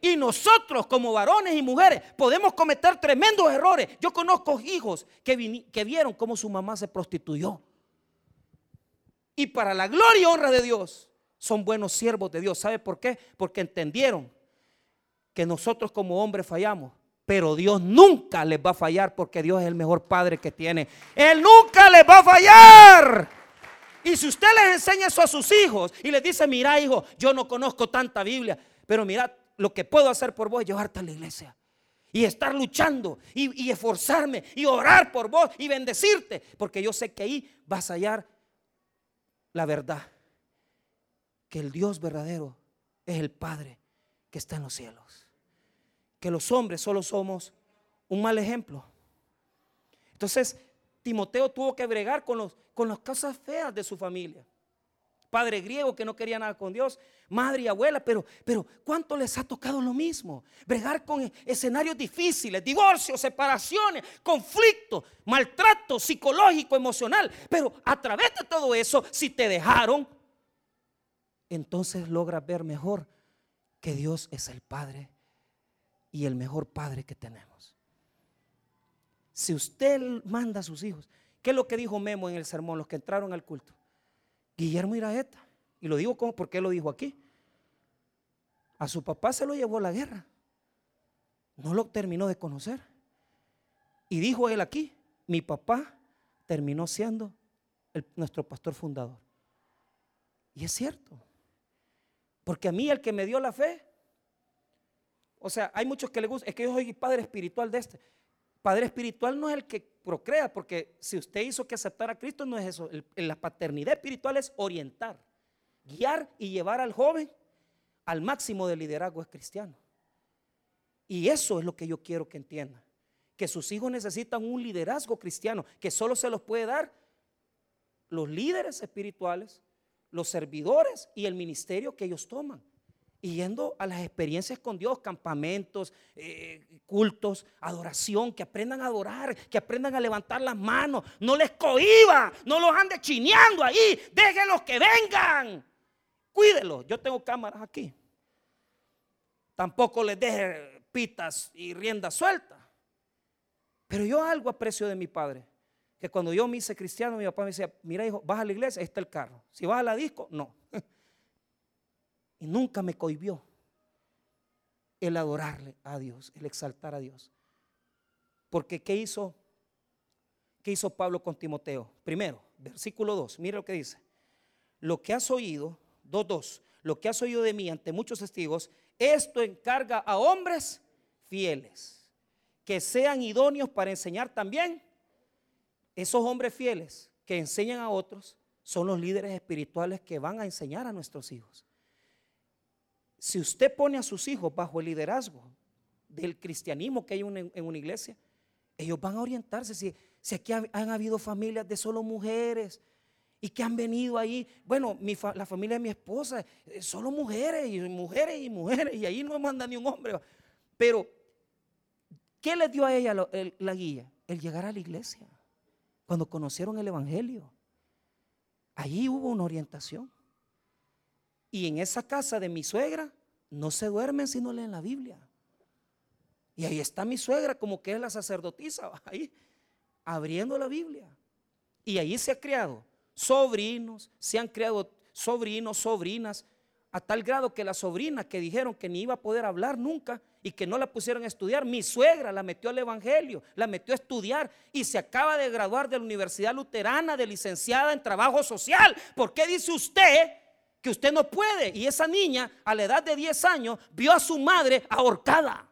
Y nosotros como varones y mujeres podemos cometer tremendos errores. Yo conozco hijos que, que vieron cómo su mamá se prostituyó. Y para la gloria y honra de Dios, son buenos siervos de Dios. ¿Sabe por qué? Porque entendieron que nosotros como hombres fallamos. Pero Dios nunca les va a fallar porque Dios es el mejor padre que tiene. Él nunca les va a fallar. Y si usted les enseña eso a sus hijos y les dice, mira hijo, yo no conozco tanta Biblia, pero mira, lo que puedo hacer por vos es llevarte a la iglesia. Y estar luchando y, y esforzarme y orar por vos y bendecirte. Porque yo sé que ahí vas a hallar la verdad que el Dios verdadero es el Padre que está en los cielos. Que los hombres solo somos un mal ejemplo. Entonces, Timoteo tuvo que bregar con, los, con las cosas feas de su familia. Padre griego que no quería nada con Dios, madre y abuela, pero, pero ¿cuánto les ha tocado lo mismo? Bregar con escenarios difíciles, divorcios, separaciones, conflictos, maltrato psicológico, emocional. Pero a través de todo eso, si te dejaron, entonces logra ver mejor que Dios es el Padre y el mejor Padre que tenemos. Si usted manda a sus hijos, ¿qué es lo que dijo Memo en el sermón, los que entraron al culto? Guillermo Iraeta, Y lo digo como porque lo dijo aquí. A su papá se lo llevó a la guerra. No lo terminó de conocer. Y dijo él aquí, mi papá terminó siendo nuestro pastor fundador. Y es cierto. Porque a mí el que me dio la fe, o sea, hay muchos que le gustan, es que yo soy padre espiritual de este. Padre espiritual no es el que procrea, porque si usted hizo que aceptar a Cristo, no es eso. la paternidad espiritual es orientar, guiar y llevar al joven al máximo de liderazgo cristiano. Y eso es lo que yo quiero que entiendan. Que sus hijos necesitan un liderazgo cristiano que solo se los puede dar los líderes espirituales, los servidores y el ministerio que ellos toman. Y yendo a las experiencias con Dios, campamentos, eh, cultos, adoración, que aprendan a adorar, que aprendan a levantar las manos. No les cohiba, no los ande chineando ahí, déjenlos que vengan. Cuídenlos. Yo tengo cámaras aquí. Tampoco les deje pitas y rienda suelta. Pero yo algo aprecio de mi padre. Que cuando yo me hice cristiano, mi papá me decía, mira hijo, vas a la iglesia, ahí está el carro. Si vas a la disco, no. Y nunca me cohibió el adorarle a Dios, el exaltar a Dios. Porque ¿qué hizo? ¿Qué hizo Pablo con Timoteo? Primero, versículo 2, mira lo que dice. Lo que has oído, 2.2, lo que has oído de mí ante muchos testigos, esto encarga a hombres fieles, que sean idóneos para enseñar también. Esos hombres fieles que enseñan a otros son los líderes espirituales que van a enseñar a nuestros hijos. Si usted pone a sus hijos bajo el liderazgo del cristianismo que hay en una iglesia, ellos van a orientarse. Si, aquí han, habido familias de solo mujeres y que han venido ahí, bueno, la familia de mi esposa, eh, solo mujeres y mujeres y mujeres, y ahí no manda ni un hombre. Pero, ¿qué le dio a ella la guía? El llegar a la iglesia, cuando conocieron el Evangelio. Allí hubo una orientación. Y en esa casa de mi suegra no se duermen si no leen la Biblia. Y ahí está mi suegra como que es la sacerdotisa, <laughs> ahí abriendo la Biblia. Y ahí se ha criado sobrinos, se han criado sobrinos, sobrinas, a tal grado que la sobrina que dijeron que ni iba a poder hablar nunca y que no la pusieron a estudiar, mi suegra la metió al Evangelio, la metió a estudiar y se acaba de graduar de la Universidad Luterana de licenciada en trabajo social. ¿Por qué dice usted que usted no puede. Y esa niña, a la edad de 10 años, vio a su madre ahorcada.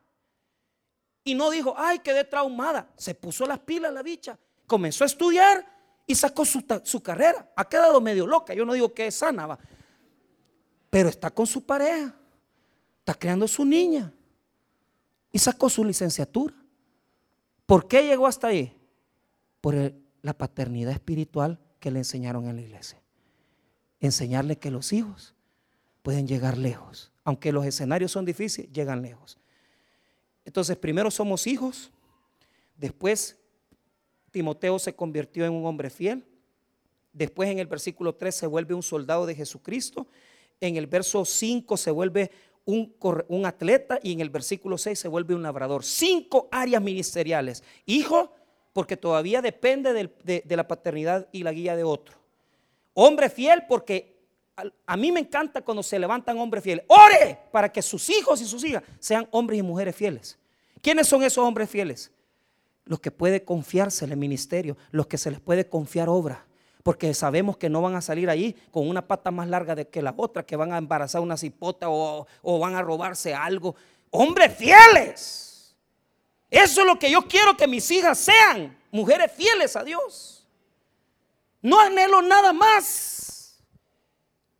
Y no dijo, ay, quedé traumada. Se puso las pilas la bicha. Comenzó a estudiar y sacó su, carrera. Ha quedado medio loca. Yo no digo que es sana, va. Pero está con su pareja. Está creando su niña. Y sacó su licenciatura. ¿Por qué llegó hasta ahí? Por la paternidad espiritual que le enseñaron en la iglesia enseñarle que los hijos pueden llegar lejos. Aunque los escenarios son difíciles, llegan lejos. Entonces, primero somos hijos, después Timoteo se convirtió en un hombre fiel, después en el versículo 3 se vuelve un soldado de Jesucristo, en el verso 5 se vuelve un, atleta y en el versículo 6 se vuelve un labrador. Cinco áreas ministeriales. Hijo, porque todavía depende de, de la paternidad y la guía de otro. Hombre fiel porque a, mí me encanta cuando se levantan hombres fieles. Ore para que sus hijos y sus hijas sean hombres y mujeres fieles. ¿Quiénes son esos hombres fieles? Los que puede confiarse en el ministerio, los que se les puede confiar obra. Porque sabemos que no van a salir ahí con una pata más larga que la otra, que van a embarazar una cipota o, o van a robarse algo. Hombres fieles. Eso es lo que yo quiero que mis hijas sean, mujeres fieles a Dios. No anhelo nada más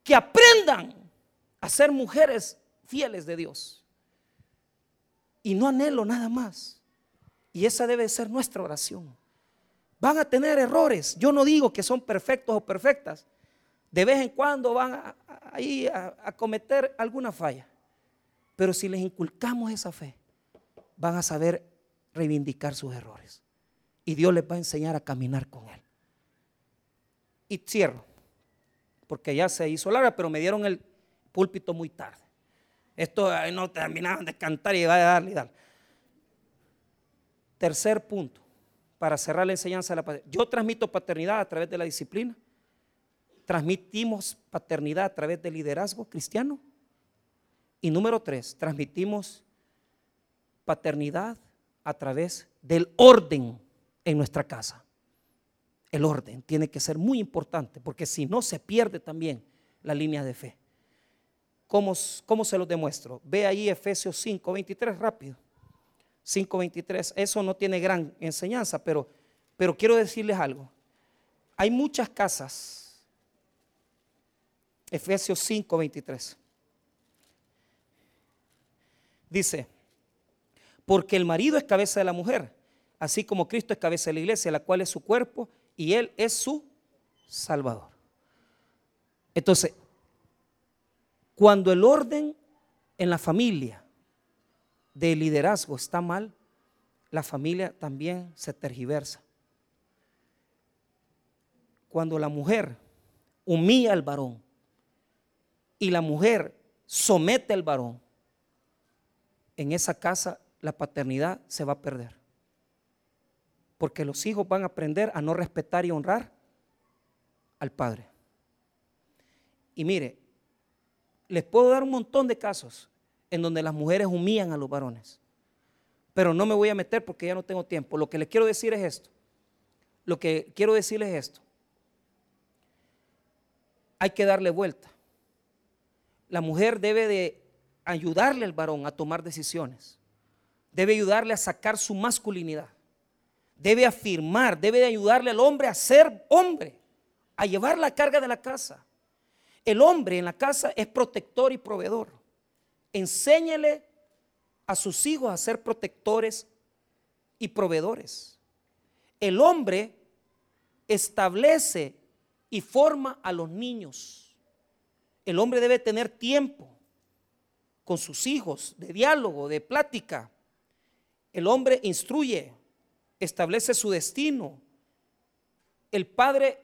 que aprendan a ser mujeres fieles de Dios. Y no anhelo nada más. Y esa debe ser nuestra oración. Van a tener errores. Yo no digo que son perfectos o perfectas. De vez en cuando van a, a, a cometer alguna falla. Pero si les inculcamos esa fe, van a saber reivindicar sus errores. Y Dios les va a enseñar a caminar con Él. Y cierro, porque ya se hizo larga, pero me dieron el púlpito muy tarde. Esto no terminaban de cantar y iba a darle y darle. Tercer punto, para cerrar la enseñanza de la paternidad. Yo transmito paternidad a través de la disciplina, transmitimos paternidad a través del liderazgo cristiano. Y número tres, transmitimos paternidad a través del orden en nuestra casa. El orden tiene que ser muy importante porque si no se pierde también la línea de fe. ¿Cómo, cómo se lo demuestro? Ve ahí Efesios 5, 23 rápido. 5.23. Eso no tiene gran enseñanza, pero, pero quiero decirles algo. Hay muchas casas. Efesios 5.23. Dice, porque el marido es cabeza de la mujer, así como Cristo es cabeza de la iglesia, la cual es su cuerpo y él es su salvador. Entonces, cuando el orden en la familia de liderazgo está mal, la familia también se tergiversa. Cuando la mujer humilla al varón y la mujer somete al varón, en esa casa la paternidad se va a perder. Porque los hijos van a aprender a no respetar y honrar al padre. Y mire, les puedo dar un montón de casos en donde las mujeres humillan a los varones. Pero no me voy a meter porque ya no tengo tiempo. Lo que les quiero decir es esto. Lo que quiero decirles es esto. Hay que darle vuelta. La mujer debe de ayudarle al varón a tomar decisiones. Debe ayudarle a sacar su masculinidad. Debe afirmar, debe de ayudarle al hombre a ser hombre, a llevar la carga de la casa. El hombre en la casa es protector y proveedor enséñele a sus hijos a ser protectores y proveedores. El hombre establece y forma a los niños. El hombre debe tener tiempo con sus hijos de diálogo, de plática. El hombre instruye, establece su destino. El padre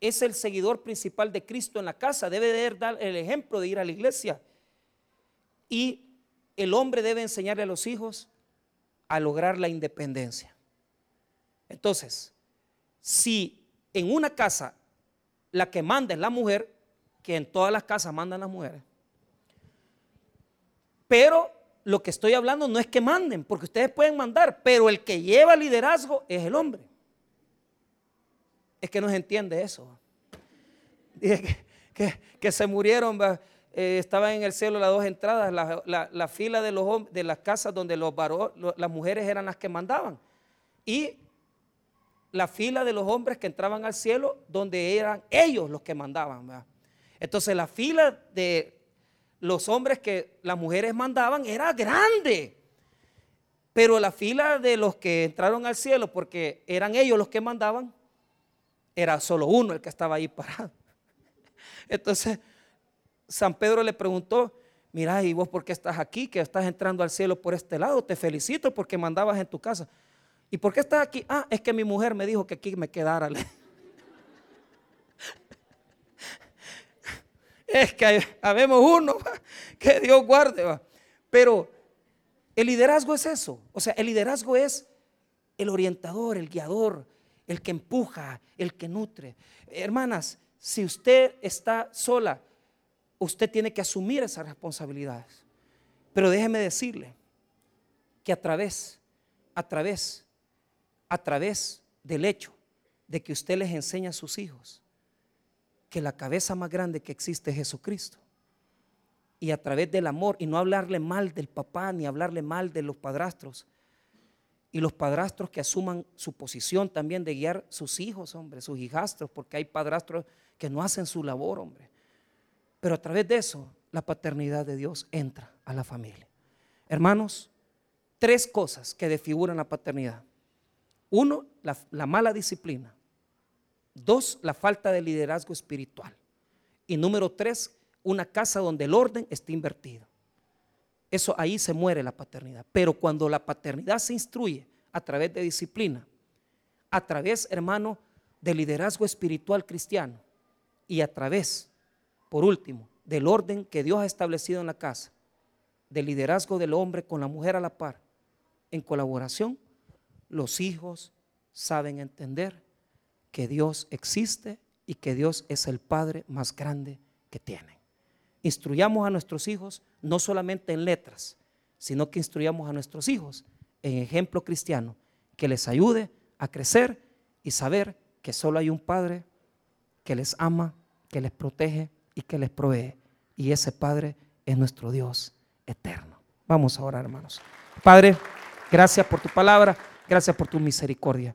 es el seguidor principal de Cristo en la casa, debe dar el ejemplo de ir a la iglesia y el hombre debe enseñarle a los hijos a lograr la independencia. Entonces, si en una casa la que manda es la mujer, que en todas las casas mandan las mujeres, pero lo que estoy hablando no es que manden, porque ustedes pueden mandar, pero el que lleva liderazgo es el hombre. Es que no se entiende eso. Que, que se murieron eh, estaban en el cielo las dos entradas, la, fila de, los, de las casas donde los las mujeres eran las que mandaban. Y la fila de los hombres que entraban al cielo donde eran ellos los que mandaban. Entonces la fila de los hombres que las mujeres mandaban era grande. Pero la fila de los que entraron al cielo, porque eran ellos los que mandaban, era solo uno el que estaba ahí parado. <laughs> Entonces, San Pedro le preguntó, mira, ¿y vos por qué estás aquí? Que estás entrando al cielo por este lado. Te felicito porque mandabas en tu casa. ¿Y por qué estás aquí? Ah, es que mi mujer me dijo que aquí me quedara. <laughs> es que habemos uno que Dios guarde. Pero el liderazgo es eso. O sea, el liderazgo es el orientador, el guiador, el que empuja, el que nutre. Hermanas, si usted está sola, usted tiene que asumir esas responsabilidades. Pero déjeme decirle que a través, a través, a través del hecho de que usted les enseña a sus hijos que la cabeza más grande que existe es Jesucristo. Y a través del amor, y no hablarle mal del papá, ni hablarle mal de los padrastros, y los padrastros que asuman su posición también de guiar sus hijos, hombre, sus hijastros, porque hay padrastros que no hacen su labor, hombre. Pero a través de eso, la paternidad de Dios entra a la familia. Hermanos, tres cosas que desfiguran la paternidad. Uno, la, mala disciplina. Dos, la falta de liderazgo espiritual. Y número tres, una casa donde el orden está invertido. Eso ahí se muere la paternidad. Pero cuando la paternidad se instruye a través de disciplina, a través, hermano, de liderazgo espiritual cristiano y a través por último, del orden que Dios ha establecido en la casa, del liderazgo del hombre con la mujer a la par, en colaboración, los hijos saben entender que Dios existe y que Dios es el Padre más grande que tienen. Instruyamos a nuestros hijos no solamente en letras, sino que instruyamos a nuestros hijos en ejemplo cristiano que les ayude a crecer y saber que solo hay un Padre que les ama, que les protege y que les provee. Y ese Padre es nuestro Dios eterno. Vamos a orar, hermanos. Padre, gracias por tu palabra, gracias por tu misericordia.